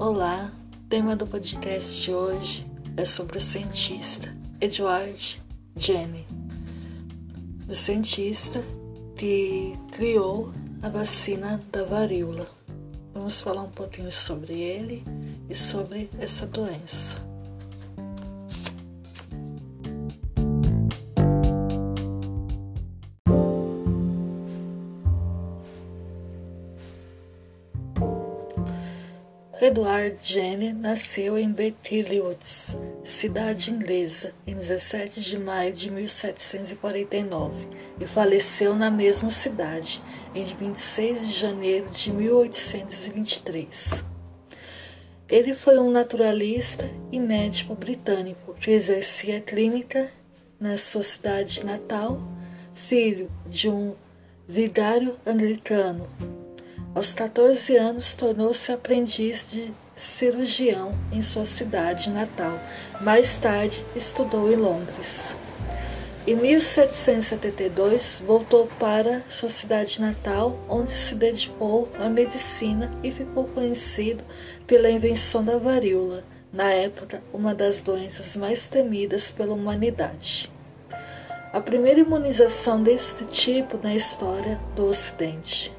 Olá, o tema do podcast de hoje é sobre o cientista Edward Jenner, o cientista que criou a vacina da varíola. Vamos falar um pouquinho sobre ele e sobre essa doença. Edward Jenner nasceu em Berkeley-Woods, cidade inglesa, em 17 de maio de 1749 e faleceu na mesma cidade em 26 de janeiro de 1823. Ele foi um naturalista e médico britânico que exercia clínica na sua cidade natal, filho de um vigário anglicano aos 14 anos, tornou-se aprendiz de cirurgião em sua cidade natal. Mais tarde, estudou em Londres. Em 1772, voltou para sua cidade natal, onde se dedicou à medicina e ficou conhecido pela invenção da varíola, na época uma das doenças mais temidas pela humanidade. A primeira imunização desse tipo na história do Ocidente.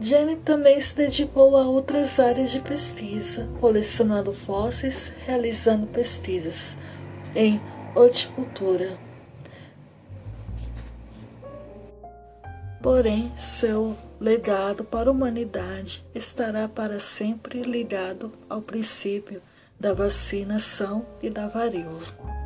Jenny também se dedicou a outras áreas de pesquisa, colecionando fósseis, realizando pesquisas em horticultura. Porém, seu legado para a humanidade estará para sempre ligado ao princípio da vacinação e da varíola.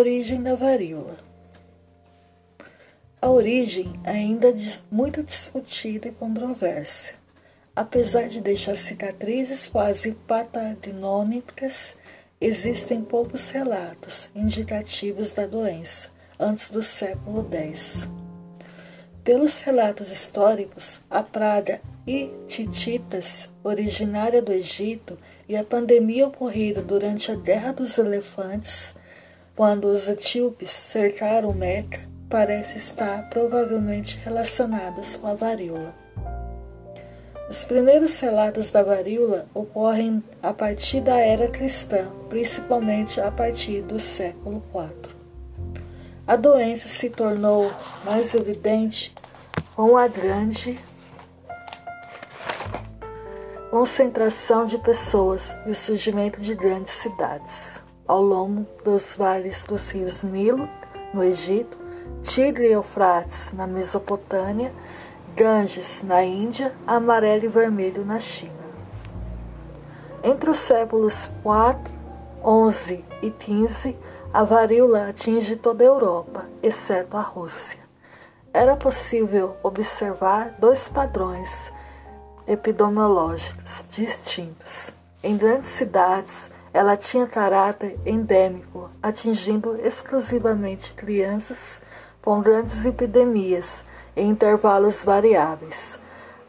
Origem da varíola. A origem ainda é muito discutida e controversa. Apesar de deixar cicatrizes quase patagnomônicas, existem poucos relatos indicativos da doença antes do século X. Pelos relatos históricos, a praga Hitititas, originária do Egito, e a pandemia ocorrida durante a Guerra dos Elefantes quando os etíopes cercaram Meca, parece estar provavelmente relacionados com a varíola. Os primeiros relatos da varíola ocorrem a partir da era cristã, principalmente a partir do século IV. A doença se tornou mais evidente com a grande concentração de pessoas e o surgimento de grandes cidades ao longo dos vales dos rios Nilo, no Egito, Tigre e Eufrates, na Mesopotâmia, Ganges, na Índia, amarelo e vermelho, na China. Entre os séculos 4, 11 e 15, a varíola atinge toda a Europa, exceto a Rússia. Era possível observar dois padrões epidemiológicos distintos. Em grandes cidades, ela tinha caráter endêmico, atingindo exclusivamente crianças com grandes epidemias em intervalos variáveis.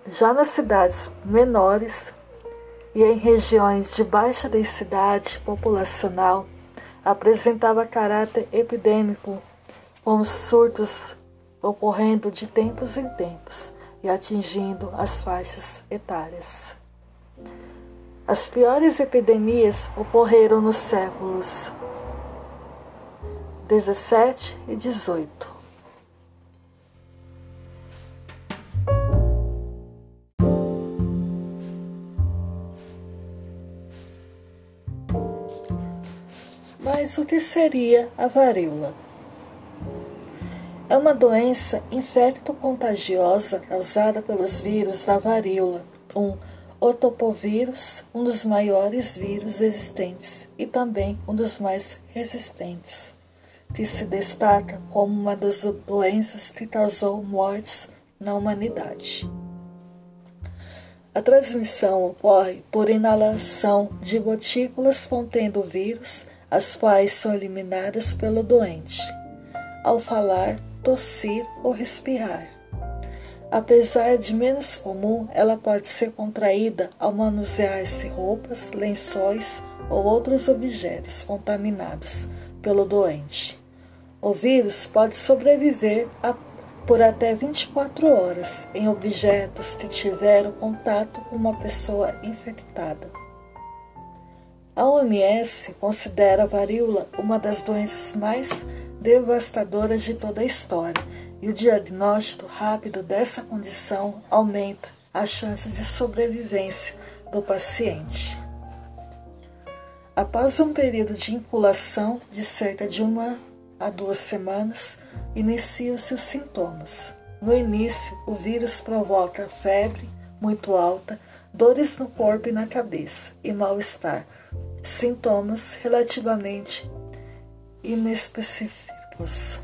Já nas cidades menores e em regiões de baixa densidade populacional, apresentava caráter epidêmico, com surtos ocorrendo de tempos em tempos e atingindo as faixas etárias. As piores epidemias ocorreram nos séculos 17 e 18. Mas o que seria a varíola? É uma doença infecto-contagiosa causada pelos vírus da varíola, um o topovírus, um dos maiores vírus existentes e também um dos mais resistentes, que se destaca como uma das doenças que causou mortes na humanidade. A transmissão ocorre por inalação de gotículas contendo o vírus, as quais são eliminadas pelo doente, ao falar, tossir ou respirar. Apesar de menos comum, ela pode ser contraída ao manusear-se roupas, lençóis ou outros objetos contaminados pelo doente. O vírus pode sobreviver a, por até 24 horas em objetos que tiveram contato com uma pessoa infectada. A OMS considera a varíola uma das doenças mais devastadoras de toda a história, e o diagnóstico rápido dessa condição aumenta as chances de sobrevivência do paciente. Após um período de inculação de cerca de uma a duas semanas, iniciam-se os sintomas. No início, o vírus provoca febre muito alta, dores no corpo e na cabeça e mal-estar, sintomas relativamente inespecíficos.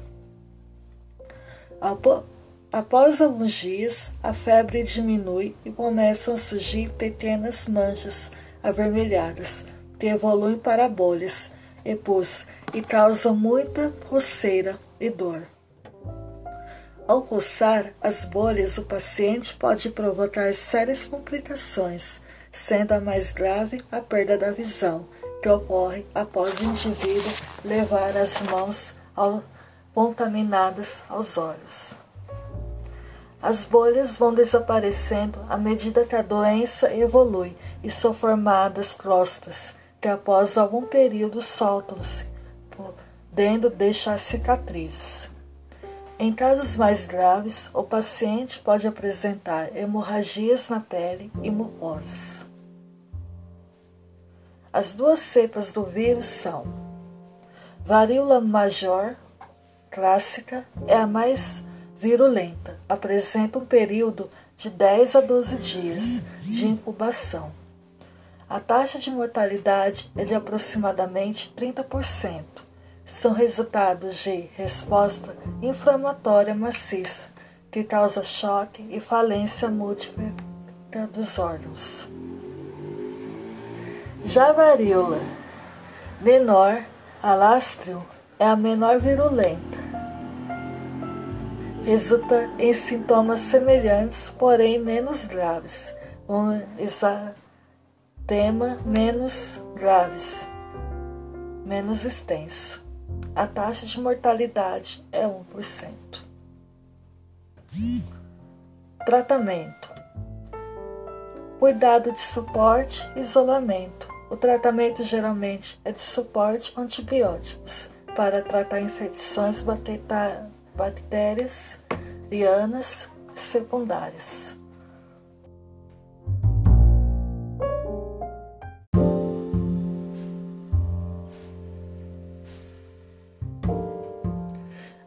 Após alguns dias, a febre diminui e começam a surgir pequenas manchas avermelhadas que evoluem para bolhas e pus e causam muita coceira e dor. Ao coçar as bolhas, o paciente pode provocar sérias complicações, sendo a mais grave a perda da visão, que ocorre após o indivíduo levar as mãos ao, contaminadas aos olhos. As bolhas vão desaparecendo à medida que a doença evolui e são formadas crostas, que após algum período soltam-se, podendo deixar cicatrizes. Em casos mais graves, o paciente pode apresentar hemorragias na pele e mucosas. As duas cepas do vírus são varíola major clássica é a mais virulenta, apresenta um período de 10 a 12 dias de incubação. A taxa de mortalidade é de aproximadamente 30%. São resultados de resposta inflamatória maciça, que causa choque e falência múltipla dos órgãos. Já a varíola menor, alastrio, é a menor virulenta. Resulta em sintomas semelhantes, porém menos graves, um exatema menos graves, menos extenso. A taxa de mortalidade é 1%. Tratamento: Cuidado de suporte, isolamento, o tratamento geralmente é de suporte antibióticos para tratar infecções bactérias lianas secundárias.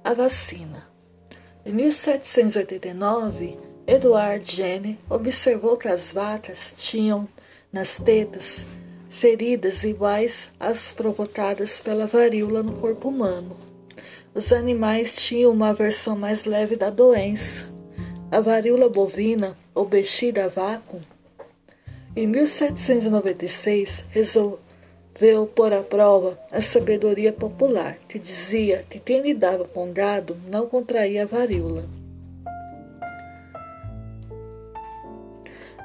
A vacina. Em 1789, Edward Jenner observou que as vacas tinham nas tetas feridas iguais às provocadas pela varíola no corpo humano. Os animais tinham uma versão mais leve da doença. A varíola bovina, ou bexida vácuo, em 1796 resolveu pôr à prova a sabedoria popular, que dizia que quem lidava com gado não contraía a varíola.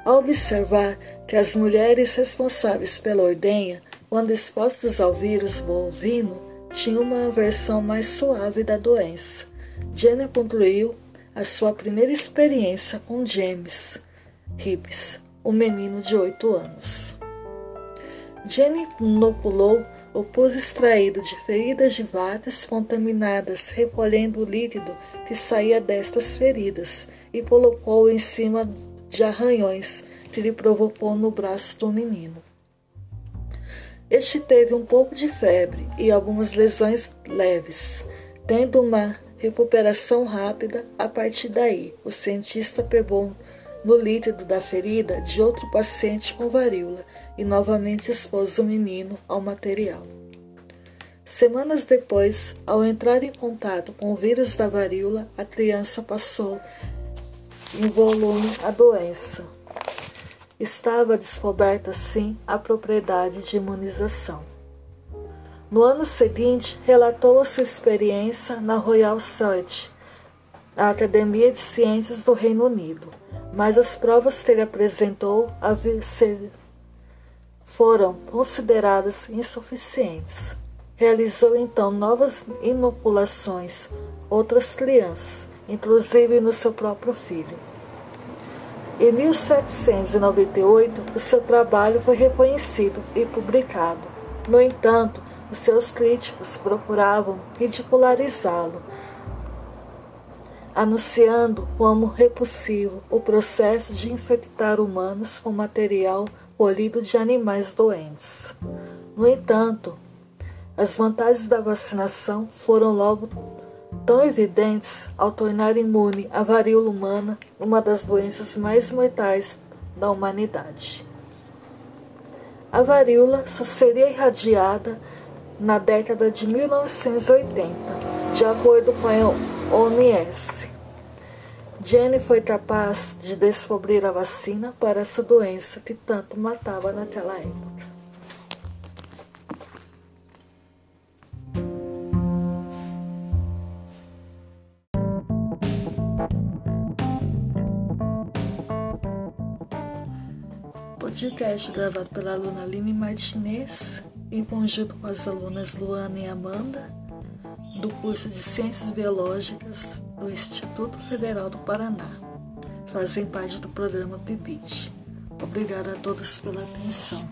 Ao observar que as mulheres responsáveis pela ordenha, quando expostas ao vírus bovino, tinham uma versão mais suave da doença. Jenner concluiu a sua primeira experiência com James Hibbs, um menino de 8 anos. Jenny inoculou o pus extraído de feridas de vacas contaminadas, recolhendo o líquido que saía destas feridas, e colocou em cima de arranhões que lhe provocou no braço do menino. Este teve um pouco de febre e algumas lesões leves, tendo uma recuperação rápida. A partir daí, o cientista pegou no líquido da ferida de outro paciente com varíola e novamente expôs o menino ao material. Semanas depois, ao entrar em contato com o vírus da varíola, a criança passou volume a doença. Estava descoberta, sim, a propriedade de imunização. No ano seguinte, relatou a sua experiência na Royal Society, a Academia de Ciências do Reino Unido, mas as provas que ele apresentou foram consideradas insuficientes. Realizou então novas inoculações, outras crianças, inclusive no seu próprio filho. Em 1798, o seu trabalho foi reconhecido e publicado. No entanto, os seus críticos procuravam ridicularizá-lo, anunciando como repulsivo o processo de infectar humanos com material colhido de animais doentes. No entanto, as vantagens da vacinação foram logo tão evidentes ao tornar imune a varíola humana uma das doenças mais mortais da humanidade. A varíola só seria irradiada na década de 1980, de acordo com a OMS. Jenny foi capaz de descobrir a vacina para essa doença que tanto matava naquela época. Podcast gravado pela aluna Aline Martinez em conjunto com as alunas Luana e Amanda, do curso de Ciências Biológicas do Instituto Federal do Paraná. Fazem parte do programa PIBIT. Obrigada a todos pela atenção.